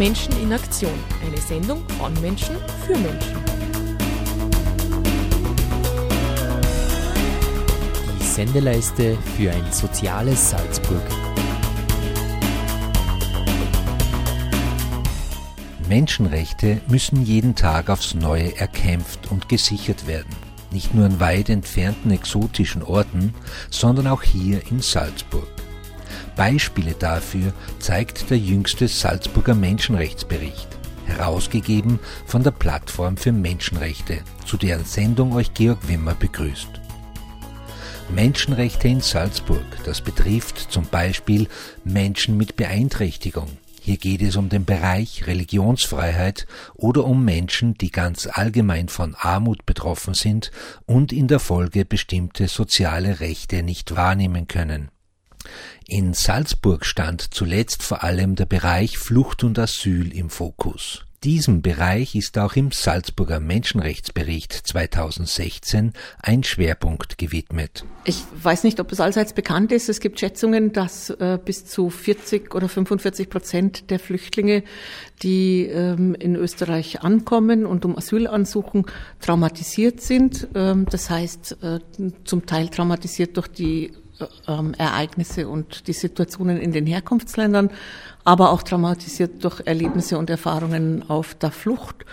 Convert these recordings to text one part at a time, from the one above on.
Menschen in Aktion. Eine Sendung von Menschen für Menschen. Die Sendeleiste für ein soziales Salzburg. Menschenrechte müssen jeden Tag aufs Neue erkämpft und gesichert werden. Nicht nur an weit entfernten exotischen Orten, sondern auch hier in Salzburg. Beispiele dafür zeigt der jüngste Salzburger Menschenrechtsbericht, herausgegeben von der Plattform für Menschenrechte, zu deren Sendung euch Georg Wimmer begrüßt. Menschenrechte in Salzburg, das betrifft zum Beispiel Menschen mit Beeinträchtigung. Hier geht es um den Bereich Religionsfreiheit oder um Menschen, die ganz allgemein von Armut betroffen sind und in der Folge bestimmte soziale Rechte nicht wahrnehmen können. In Salzburg stand zuletzt vor allem der Bereich Flucht und Asyl im Fokus. Diesem Bereich ist auch im Salzburger Menschenrechtsbericht 2016 ein Schwerpunkt gewidmet. Ich weiß nicht, ob es allseits bekannt ist. Es gibt Schätzungen, dass äh, bis zu 40 oder 45 Prozent der Flüchtlinge, die ähm, in Österreich ankommen und um Asyl ansuchen, traumatisiert sind. Ähm, das heißt, äh, zum Teil traumatisiert durch die ähm, Ereignisse und die Situationen in den Herkunftsländern, aber auch traumatisiert durch Erlebnisse und Erfahrungen auf der Flucht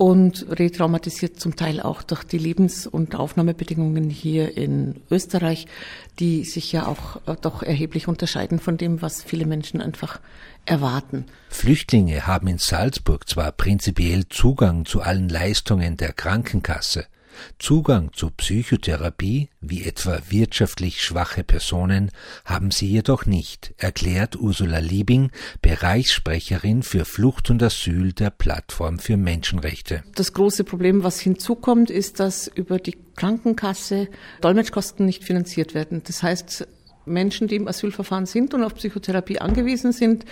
und retraumatisiert zum Teil auch durch die Lebens- und Aufnahmebedingungen hier in Österreich, die sich ja auch äh, doch erheblich unterscheiden von dem, was viele Menschen einfach erwarten. Flüchtlinge haben in Salzburg zwar prinzipiell Zugang zu allen Leistungen der Krankenkasse, Zugang zu Psychotherapie, wie etwa wirtschaftlich schwache Personen, haben sie jedoch nicht, erklärt Ursula Liebing, Bereichssprecherin für Flucht und Asyl der Plattform für Menschenrechte. Das große Problem, was hinzukommt, ist, dass über die Krankenkasse Dolmetschkosten nicht finanziert werden. Das heißt, Menschen, die im Asylverfahren sind und auf Psychotherapie angewiesen sind,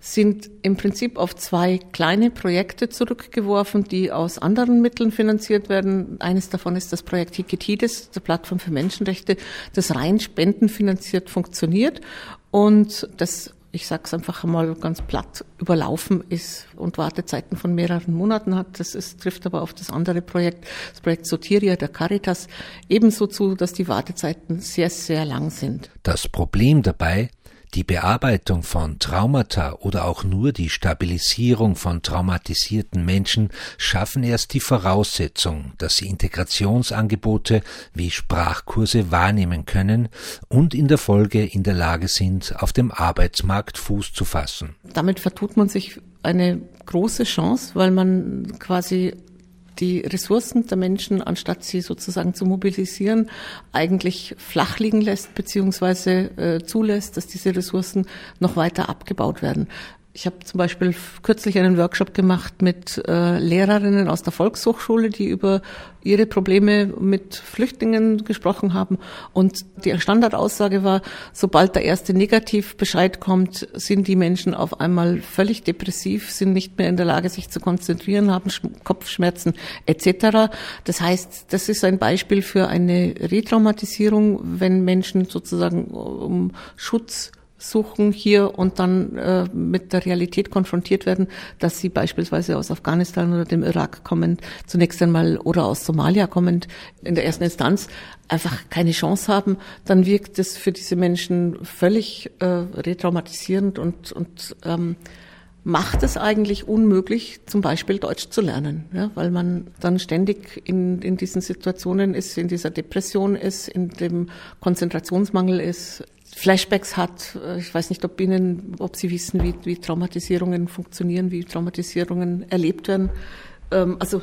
sind im Prinzip auf zwei kleine Projekte zurückgeworfen, die aus anderen Mitteln finanziert werden. Eines davon ist das Projekt Hiketides, der Plattform für Menschenrechte, das rein spendenfinanziert funktioniert und das ich sage es einfach mal ganz platt, überlaufen ist und Wartezeiten von mehreren Monaten hat. Das ist, trifft aber auf das andere Projekt, das Projekt Sotiria der Caritas, ebenso zu, dass die Wartezeiten sehr, sehr lang sind. Das Problem dabei, die Bearbeitung von Traumata oder auch nur die Stabilisierung von traumatisierten Menschen schaffen erst die Voraussetzung, dass sie Integrationsangebote wie Sprachkurse wahrnehmen können und in der Folge in der Lage sind, auf dem Arbeitsmarkt Fuß zu fassen. Damit vertut man sich eine große Chance, weil man quasi die Ressourcen der Menschen, anstatt sie sozusagen zu mobilisieren, eigentlich flach liegen lässt, beziehungsweise äh, zulässt, dass diese Ressourcen noch weiter abgebaut werden. Ich habe zum Beispiel kürzlich einen Workshop gemacht mit äh, Lehrerinnen aus der Volkshochschule, die über ihre Probleme mit Flüchtlingen gesprochen haben. Und die Standardaussage war, sobald der erste Negativbescheid kommt, sind die Menschen auf einmal völlig depressiv, sind nicht mehr in der Lage, sich zu konzentrieren, haben Kopfschmerzen etc. Das heißt, das ist ein Beispiel für eine Retraumatisierung, wenn Menschen sozusagen um Schutz suchen hier und dann äh, mit der Realität konfrontiert werden, dass sie beispielsweise aus Afghanistan oder dem Irak kommend zunächst einmal oder aus Somalia kommend in der ersten Instanz einfach keine Chance haben, dann wirkt es für diese Menschen völlig äh, retraumatisierend und, und ähm, macht es eigentlich unmöglich, zum Beispiel Deutsch zu lernen, ja, weil man dann ständig in, in diesen Situationen ist, in dieser Depression ist, in dem Konzentrationsmangel ist, Flashbacks hat. Äh, ich weiß nicht, ob Ihnen, ob Sie wissen, wie, wie Traumatisierungen funktionieren, wie Traumatisierungen erlebt werden. Ähm, also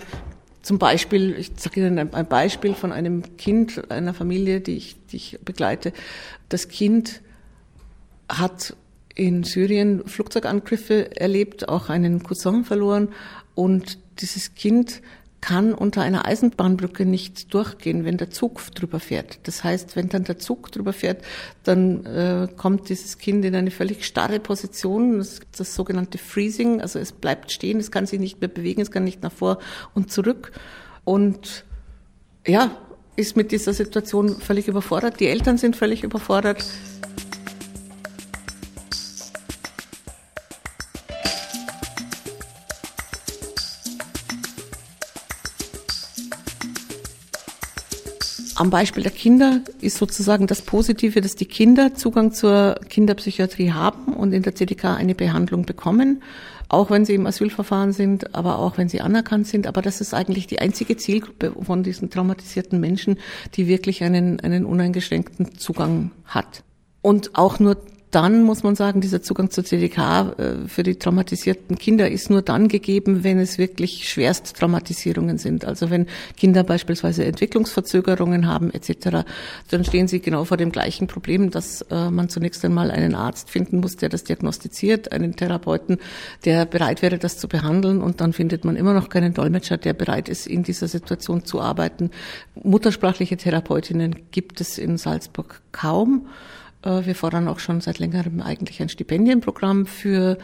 zum Beispiel, ich sage Ihnen ein Beispiel von einem Kind einer Familie, die ich, die ich begleite. Das Kind hat in Syrien Flugzeugangriffe erlebt, auch einen Cousin verloren und dieses Kind kann unter einer Eisenbahnbrücke nicht durchgehen, wenn der Zug drüber fährt. Das heißt, wenn dann der Zug drüber fährt, dann äh, kommt dieses Kind in eine völlig starre Position. Das, das sogenannte Freezing, also es bleibt stehen, es kann sich nicht mehr bewegen, es kann nicht nach vor und zurück. Und ja, ist mit dieser Situation völlig überfordert. Die Eltern sind völlig überfordert. Am Beispiel der Kinder ist sozusagen das Positive, dass die Kinder Zugang zur Kinderpsychiatrie haben und in der CDK eine Behandlung bekommen, auch wenn sie im Asylverfahren sind, aber auch wenn sie anerkannt sind. Aber das ist eigentlich die einzige Zielgruppe von diesen traumatisierten Menschen, die wirklich einen, einen uneingeschränkten Zugang hat. Und auch nur dann muss man sagen, dieser Zugang zur CDK äh, für die traumatisierten Kinder ist nur dann gegeben, wenn es wirklich Schwersttraumatisierungen sind. Also wenn Kinder beispielsweise Entwicklungsverzögerungen haben etc., dann stehen sie genau vor dem gleichen Problem, dass äh, man zunächst einmal einen Arzt finden muss, der das diagnostiziert, einen Therapeuten, der bereit wäre, das zu behandeln und dann findet man immer noch keinen Dolmetscher, der bereit ist, in dieser Situation zu arbeiten. Muttersprachliche Therapeutinnen gibt es in Salzburg kaum. Äh, wir fordern auch schon seit längerem eigentlich ein Stipendienprogramm für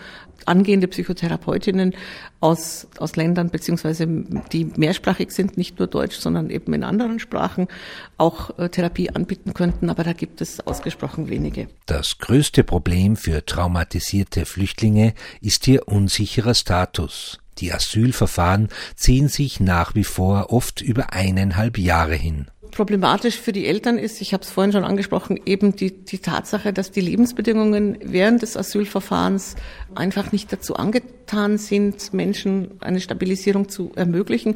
angehende Psychotherapeutinnen aus, aus Ländern beziehungsweise die mehrsprachig sind, nicht nur Deutsch, sondern eben in anderen Sprachen auch äh, Therapie anbieten könnten, aber da gibt es ausgesprochen wenige. Das größte Problem für traumatisierte Flüchtlinge ist ihr unsicherer Status. Die Asylverfahren ziehen sich nach wie vor oft über eineinhalb Jahre hin problematisch für die Eltern ist, ich habe es vorhin schon angesprochen, eben die, die Tatsache, dass die Lebensbedingungen während des Asylverfahrens einfach nicht dazu angetan sind, Menschen eine Stabilisierung zu ermöglichen,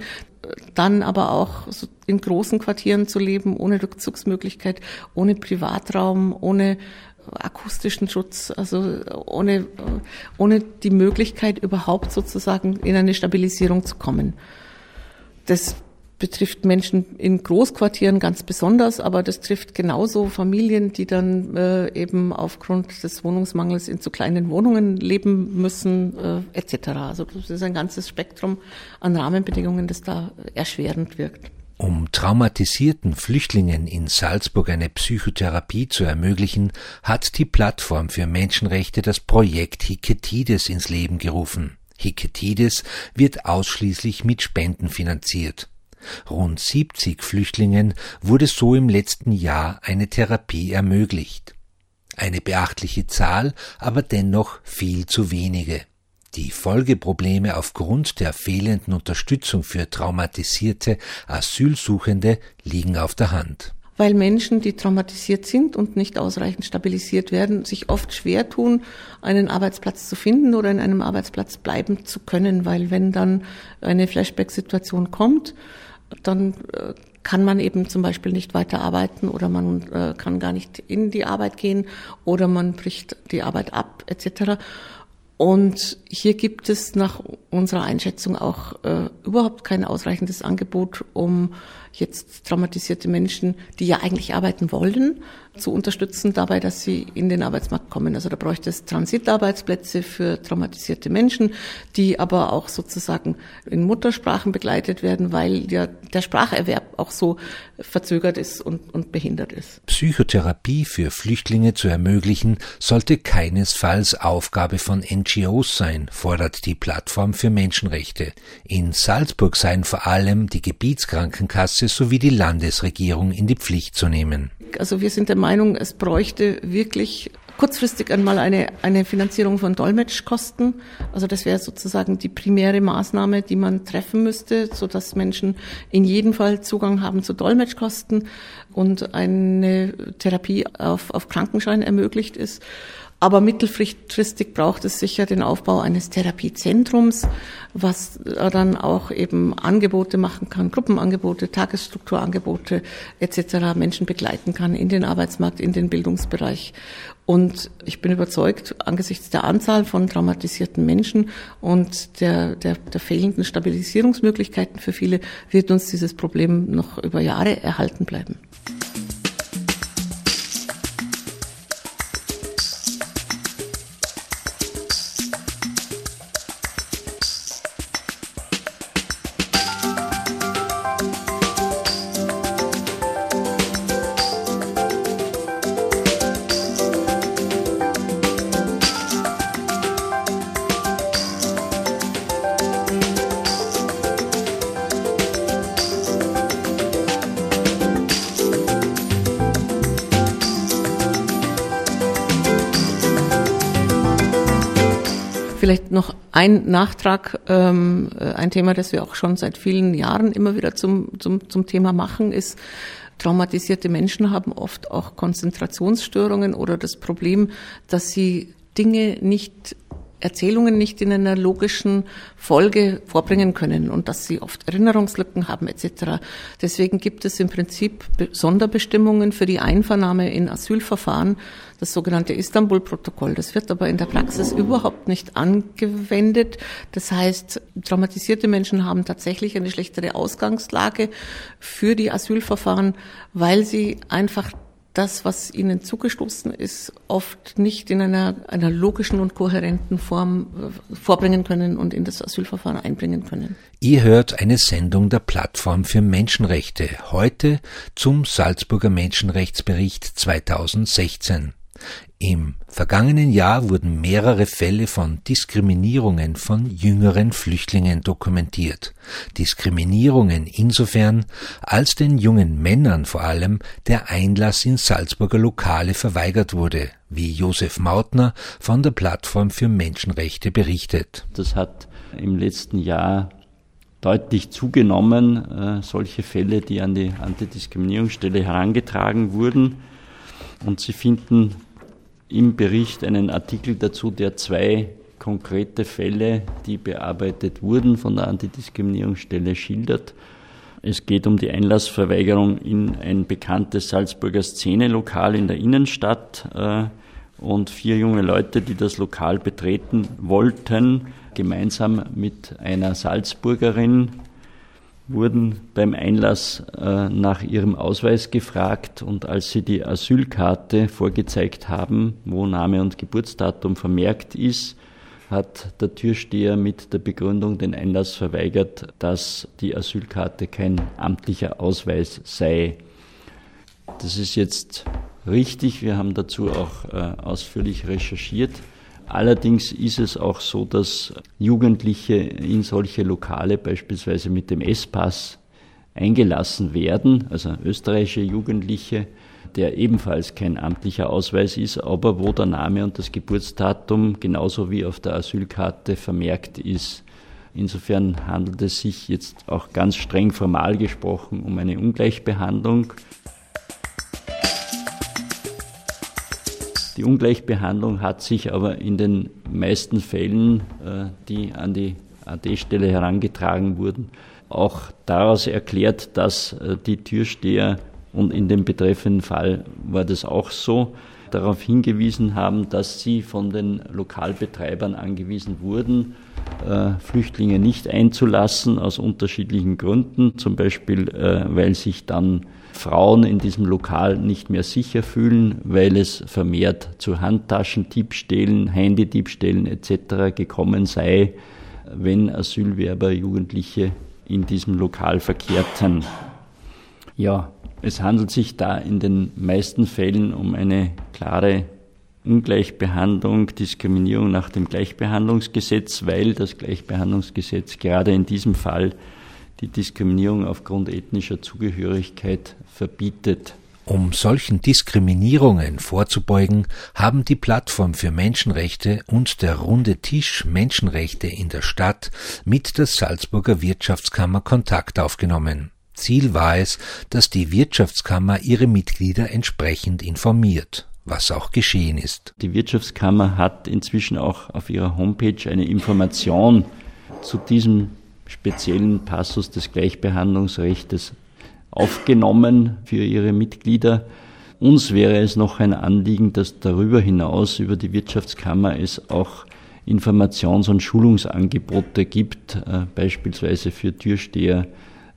dann aber auch in großen Quartieren zu leben, ohne Rückzugsmöglichkeit, ohne Privatraum, ohne akustischen Schutz, also ohne, ohne die Möglichkeit überhaupt sozusagen in eine Stabilisierung zu kommen. Das betrifft Menschen in Großquartieren ganz besonders, aber das trifft genauso Familien, die dann äh, eben aufgrund des Wohnungsmangels in zu kleinen Wohnungen leben müssen, äh, etc. Also das ist ein ganzes Spektrum an Rahmenbedingungen, das da erschwerend wirkt. Um traumatisierten Flüchtlingen in Salzburg eine Psychotherapie zu ermöglichen, hat die Plattform für Menschenrechte das Projekt Hiketides ins Leben gerufen. Hiketides wird ausschließlich mit Spenden finanziert. Rund 70 Flüchtlingen wurde so im letzten Jahr eine Therapie ermöglicht. Eine beachtliche Zahl, aber dennoch viel zu wenige. Die Folgeprobleme aufgrund der fehlenden Unterstützung für traumatisierte Asylsuchende liegen auf der Hand weil Menschen, die traumatisiert sind und nicht ausreichend stabilisiert werden, sich oft schwer tun, einen Arbeitsplatz zu finden oder in einem Arbeitsplatz bleiben zu können, weil wenn dann eine Flashback-Situation kommt, dann äh, kann man eben zum Beispiel nicht weiter arbeiten oder man äh, kann gar nicht in die Arbeit gehen oder man bricht die Arbeit ab etc. Und hier gibt es nach unserer Einschätzung auch äh, überhaupt kein ausreichendes Angebot, um jetzt traumatisierte Menschen, die ja eigentlich arbeiten wollen, zu unterstützen dabei, dass sie in den Arbeitsmarkt kommen. Also da bräuchte es Transitarbeitsplätze für traumatisierte Menschen, die aber auch sozusagen in Muttersprachen begleitet werden, weil ja der Spracherwerb auch so verzögert ist und, und behindert ist. Psychotherapie für Flüchtlinge zu ermöglichen, sollte keinesfalls Aufgabe von NGOs sein, fordert die Plattform für Menschenrechte. In Salzburg seien vor allem die Gebietskrankenkasse sowie die Landesregierung in die Pflicht zu nehmen. Also wir sind der Meinung, es bräuchte wirklich kurzfristig einmal eine, eine Finanzierung von Dolmetschkosten. Also das wäre sozusagen die primäre Maßnahme, die man treffen müsste, so dass Menschen in jedem Fall Zugang haben zu Dolmetschkosten und eine Therapie auf, auf Krankenschein ermöglicht ist. Aber mittelfristig braucht es sicher den Aufbau eines Therapiezentrums, was dann auch eben Angebote machen kann, Gruppenangebote, Tagesstrukturangebote etc. Menschen begleiten kann in den Arbeitsmarkt, in den Bildungsbereich. Und ich bin überzeugt, angesichts der Anzahl von traumatisierten Menschen und der, der, der fehlenden Stabilisierungsmöglichkeiten für viele wird uns dieses Problem noch über Jahre erhalten bleiben. Ein Nachtrag, ähm, ein Thema, das wir auch schon seit vielen Jahren immer wieder zum, zum, zum Thema machen, ist Traumatisierte Menschen haben oft auch Konzentrationsstörungen oder das Problem, dass sie Dinge nicht Erzählungen nicht in einer logischen Folge vorbringen können und dass sie oft Erinnerungslücken haben etc. Deswegen gibt es im Prinzip Sonderbestimmungen für die Einvernahme in Asylverfahren, das sogenannte Istanbul-Protokoll. Das wird aber in der Praxis überhaupt nicht angewendet. Das heißt, traumatisierte Menschen haben tatsächlich eine schlechtere Ausgangslage für die Asylverfahren, weil sie einfach das, was ihnen zugestoßen ist, oft nicht in einer, einer logischen und kohärenten Form äh, vorbringen können und in das Asylverfahren einbringen können. Ihr hört eine Sendung der Plattform für Menschenrechte heute zum Salzburger Menschenrechtsbericht 2016. Im vergangenen Jahr wurden mehrere Fälle von Diskriminierungen von jüngeren Flüchtlingen dokumentiert. Diskriminierungen insofern, als den jungen Männern vor allem der Einlass in Salzburger Lokale verweigert wurde, wie Josef Mautner von der Plattform für Menschenrechte berichtet. Das hat im letzten Jahr deutlich zugenommen, äh, solche Fälle, die an die Antidiskriminierungsstelle herangetragen wurden. Und Sie finden im Bericht einen Artikel dazu, der zwei konkrete Fälle, die bearbeitet wurden von der Antidiskriminierungsstelle, schildert. Es geht um die Einlassverweigerung in ein bekanntes Salzburger Szenelokal in der Innenstadt äh, und vier junge Leute, die das Lokal betreten wollten, gemeinsam mit einer Salzburgerin, wurden beim Einlass äh, nach ihrem Ausweis gefragt und als sie die Asylkarte vorgezeigt haben, wo Name und Geburtsdatum vermerkt ist, hat der Türsteher mit der Begründung den Einlass verweigert, dass die Asylkarte kein amtlicher Ausweis sei. Das ist jetzt richtig, wir haben dazu auch äh, ausführlich recherchiert. Allerdings ist es auch so, dass Jugendliche in solche Lokale beispielsweise mit dem S-Pass eingelassen werden, also österreichische Jugendliche, der ebenfalls kein amtlicher Ausweis ist, aber wo der Name und das Geburtsdatum genauso wie auf der Asylkarte vermerkt ist. Insofern handelt es sich jetzt auch ganz streng formal gesprochen um eine Ungleichbehandlung. Die Ungleichbehandlung hat sich aber in den meisten Fällen, äh, die an die AD-Stelle herangetragen wurden, auch daraus erklärt, dass äh, die Türsteher, und in dem betreffenden Fall war das auch so, darauf hingewiesen haben, dass sie von den Lokalbetreibern angewiesen wurden, äh, Flüchtlinge nicht einzulassen aus unterschiedlichen Gründen, zum Beispiel weil sich dann Frauen in diesem Lokal nicht mehr sicher fühlen, weil es vermehrt zu Handtaschendiebstählen, Handydiebstählen etc. gekommen sei, wenn Asylwerber, Jugendliche in diesem Lokal verkehrten. Ja, es handelt sich da in den meisten Fällen um eine klare Ungleichbehandlung, Diskriminierung nach dem Gleichbehandlungsgesetz, weil das Gleichbehandlungsgesetz gerade in diesem Fall die Diskriminierung aufgrund ethnischer Zugehörigkeit verbietet. Um solchen Diskriminierungen vorzubeugen, haben die Plattform für Menschenrechte und der Runde Tisch Menschenrechte in der Stadt mit der Salzburger Wirtschaftskammer Kontakt aufgenommen. Ziel war es, dass die Wirtschaftskammer ihre Mitglieder entsprechend informiert, was auch geschehen ist. Die Wirtschaftskammer hat inzwischen auch auf ihrer Homepage eine Information zu diesem speziellen Passus des Gleichbehandlungsrechts aufgenommen für ihre Mitglieder. Uns wäre es noch ein Anliegen, dass darüber hinaus über die Wirtschaftskammer es auch Informations- und Schulungsangebote gibt, äh, beispielsweise für Türsteher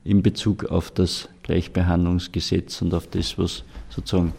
in Bezug auf das Gleichbehandlungsgesetz und auf das, was sozusagen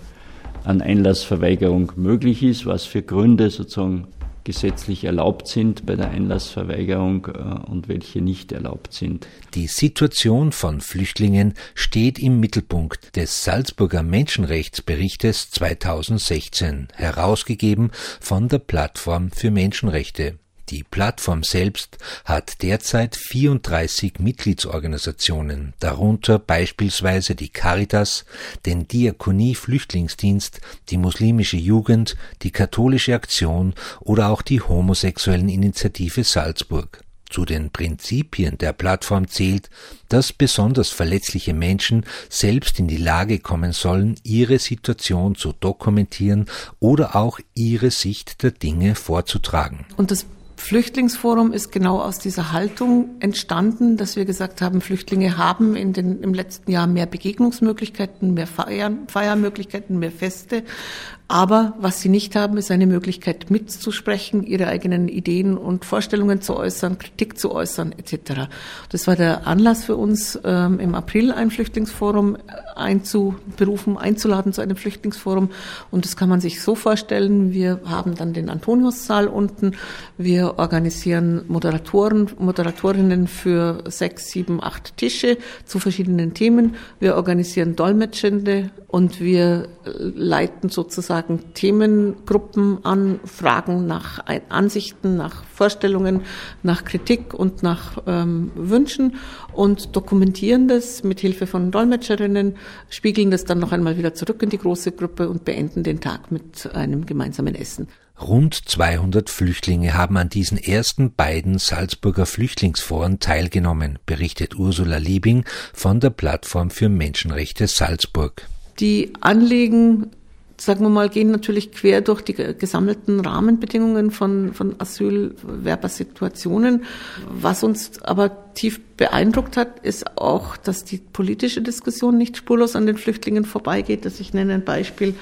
an Einlassverweigerung möglich ist, was für Gründe sozusagen gesetzlich erlaubt sind bei der Einlassverweigerung äh, und welche nicht erlaubt sind. Die Situation von Flüchtlingen steht im Mittelpunkt des Salzburger Menschenrechtsberichtes 2016, herausgegeben von der Plattform für Menschenrechte. Die Plattform selbst hat derzeit 34 Mitgliedsorganisationen, darunter beispielsweise die Caritas, den Diakonie Flüchtlingsdienst, die muslimische Jugend, die katholische Aktion oder auch die homosexuellen Initiative Salzburg. Zu den Prinzipien der Plattform zählt, dass besonders verletzliche Menschen selbst in die Lage kommen sollen, ihre Situation zu dokumentieren oder auch ihre Sicht der Dinge vorzutragen. Und das Flüchtlingsforum ist genau aus dieser Haltung entstanden, dass wir gesagt haben, Flüchtlinge haben in den, im letzten Jahr mehr Begegnungsmöglichkeiten, mehr Feiern, Feiermöglichkeiten, mehr Feste. Aber was sie nicht haben, ist eine Möglichkeit mitzusprechen, ihre eigenen Ideen und Vorstellungen zu äußern, Kritik zu äußern etc. Das war der Anlass für uns, ähm, im April ein Flüchtlingsforum einzuberufen, einzuladen zu einem Flüchtlingsforum. Und das kann man sich so vorstellen. Wir haben dann den Antoniussaal unten. Wir organisieren Moderatoren, Moderatorinnen für sechs, sieben, acht Tische zu verschiedenen Themen. Wir organisieren Dolmetschende und wir leiten sozusagen Themengruppen an, Fragen nach Ansichten, nach Vorstellungen, nach Kritik und nach ähm, Wünschen und dokumentieren das mit Hilfe von Dolmetscherinnen, spiegeln das dann noch einmal wieder zurück in die große Gruppe und beenden den Tag mit einem gemeinsamen Essen. Rund 200 Flüchtlinge haben an diesen ersten beiden Salzburger Flüchtlingsforen teilgenommen, berichtet Ursula Liebing von der Plattform für Menschenrechte Salzburg. Die Anliegen, sagen wir mal, gehen natürlich quer durch die gesammelten Rahmenbedingungen von, von Asylwerbersituationen. Was uns aber tief beeindruckt hat, ist auch, dass die politische Diskussion nicht spurlos an den Flüchtlingen vorbeigeht. Dass ich nenne ein Beispiel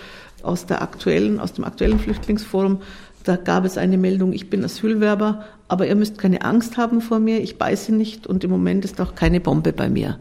aus der aktuellen, aus dem aktuellen Flüchtlingsforum. Da gab es eine Meldung, ich bin Asylwerber, aber ihr müsst keine Angst haben vor mir, ich beiße nicht und im Moment ist auch keine Bombe bei mir.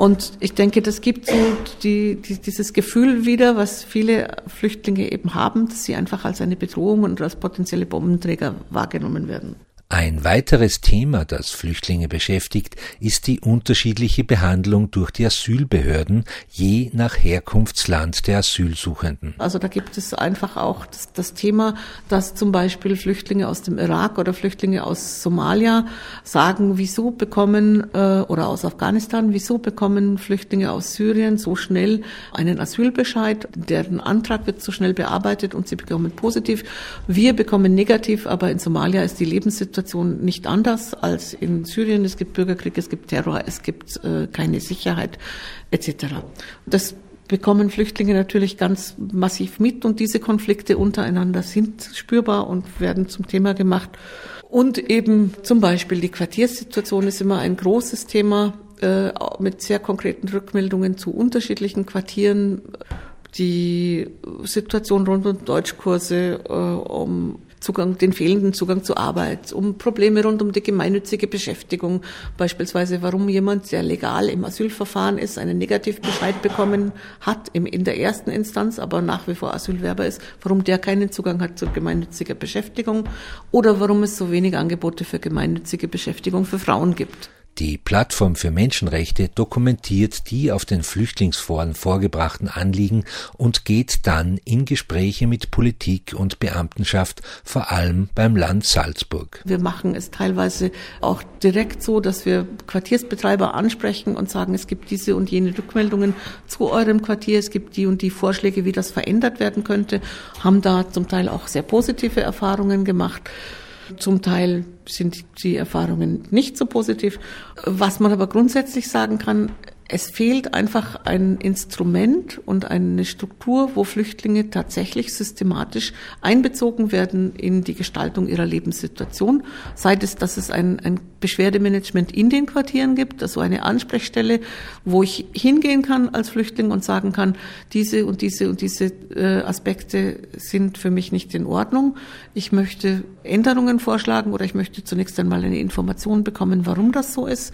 Und ich denke, das gibt so die, die, dieses Gefühl wieder, was viele Flüchtlinge eben haben, dass sie einfach als eine Bedrohung und als potenzielle Bombenträger wahrgenommen werden. Ein weiteres Thema, das Flüchtlinge beschäftigt, ist die unterschiedliche Behandlung durch die Asylbehörden je nach Herkunftsland der Asylsuchenden. Also da gibt es einfach auch das, das, Thema, dass zum Beispiel Flüchtlinge aus dem Irak oder Flüchtlinge aus Somalia sagen, wieso bekommen äh, oder aus Afghanistan, wieso bekommen Flüchtlinge aus Syrien so schnell einen Asylbescheid, deren Antrag wird so schnell bearbeitet und sie bekommen positiv. Wir bekommen negativ, aber in Somalia ist die Lebenssituation Situation nicht anders als in Syrien. Es gibt Bürgerkrieg, es gibt Terror, es gibt äh, keine Sicherheit etc. Das bekommen Flüchtlinge natürlich ganz massiv mit und diese Konflikte untereinander sind spürbar und werden zum Thema gemacht. Und eben zum Beispiel die Quartierssituation ist immer ein großes Thema äh, mit sehr konkreten Rückmeldungen zu unterschiedlichen Quartieren. Die Situation rund um Deutschkurse, äh, um Zugang, den fehlenden Zugang zur Arbeit, um Probleme rund um die gemeinnützige Beschäftigung, beispielsweise warum jemand, der legal im Asylverfahren ist, einen Negativbescheid bekommen hat in der ersten Instanz, aber nach wie vor Asylwerber ist, warum der keinen Zugang hat zur gemeinnütziger Beschäftigung oder warum es so wenig Angebote für gemeinnützige Beschäftigung für Frauen gibt. Die Plattform für Menschenrechte dokumentiert die auf den Flüchtlingsforen vorgebrachten Anliegen und geht dann in Gespräche mit Politik und Beamtenschaft, vor allem beim Land Salzburg. Wir machen es teilweise auch direkt so, dass wir Quartiersbetreiber ansprechen und sagen, es gibt diese und jene Rückmeldungen zu eurem Quartier, es gibt die und die Vorschläge, wie das verändert werden könnte, haben da zum Teil auch sehr positive Erfahrungen gemacht. Zum Teil sind die Erfahrungen nicht so positiv. Was man aber grundsätzlich sagen kann, es fehlt einfach ein Instrument und eine Struktur, wo Flüchtlinge tatsächlich systematisch einbezogen werden in die Gestaltung ihrer Lebenssituation. Sei es, dass es ein, ein Beschwerdemanagement in den Quartieren gibt, also eine Ansprechstelle, wo ich hingehen kann als Flüchtling und sagen kann, diese und diese und diese äh, Aspekte sind für mich nicht in Ordnung. Ich möchte Änderungen vorschlagen oder ich möchte zunächst einmal eine Information bekommen, warum das so ist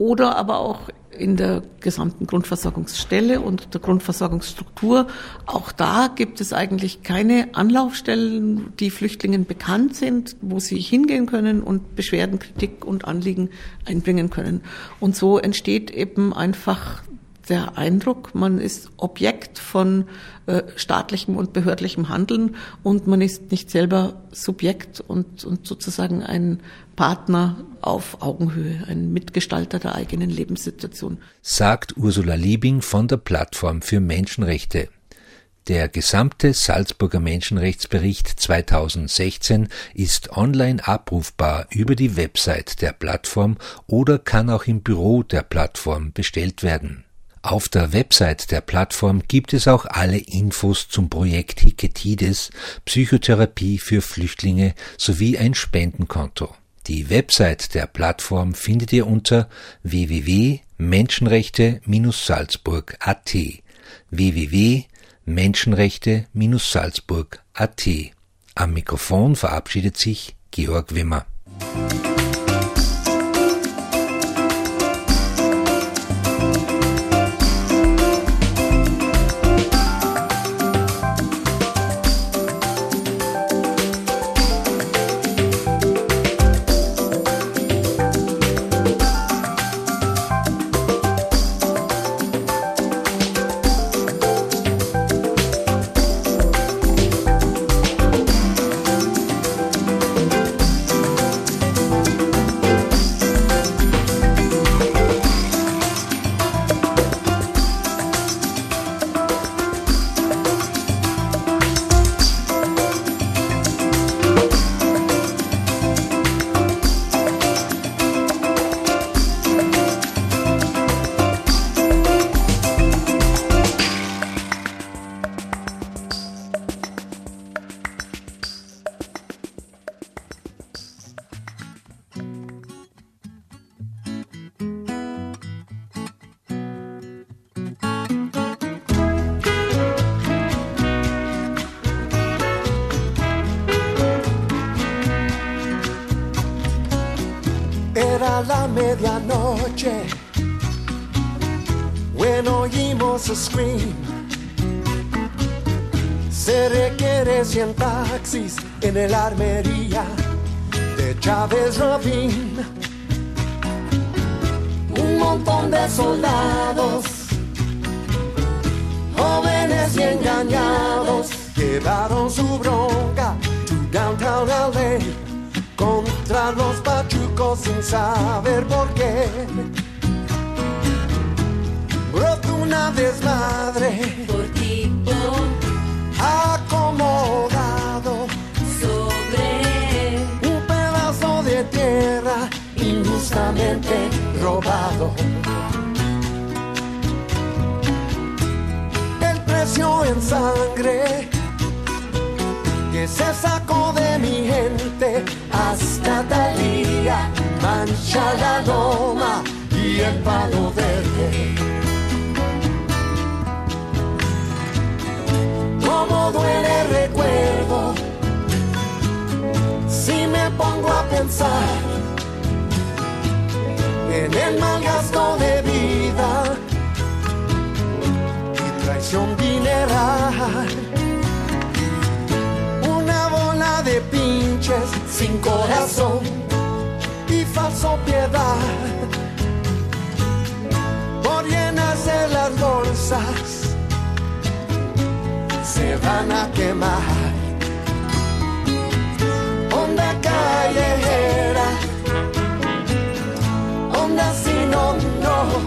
oder aber auch in der gesamten Grundversorgungsstelle und der Grundversorgungsstruktur. Auch da gibt es eigentlich keine Anlaufstellen, die Flüchtlingen bekannt sind, wo sie hingehen können und Beschwerden, Kritik und Anliegen einbringen können. Und so entsteht eben einfach der Eindruck, man ist Objekt von äh, staatlichem und behördlichem Handeln und man ist nicht selber Subjekt und, und sozusagen ein Partner auf Augenhöhe, ein Mitgestalter der eigenen Lebenssituation. Sagt Ursula Liebing von der Plattform für Menschenrechte. Der gesamte Salzburger Menschenrechtsbericht 2016 ist online abrufbar über die Website der Plattform oder kann auch im Büro der Plattform bestellt werden. Auf der Website der Plattform gibt es auch alle Infos zum Projekt Hiketides, Psychotherapie für Flüchtlinge sowie ein Spendenkonto. Die Website der Plattform findet ihr unter www.menschenrechte-salzburg.at www.menschenrechte-salzburg.at Am Mikrofon verabschiedet sich Georg Wimmer. Taxis en el armería de Chávez Rabin. Un montón de soldados, jóvenes y engañados, llevaron su bronca to downtown LA contra los pachucos sin saber por qué. Brotó una desmadre por tipo acomodado robado. El precio en sangre que se sacó de mi gente hasta Talía mancha la loma y el palo verde. Cómo duele el recuerdo si me pongo a pensar el mal gasto de vida y traición dineral. Una bola de pinches sin corazón y falso piedad por llenarse las bolsas se van a quemar. No.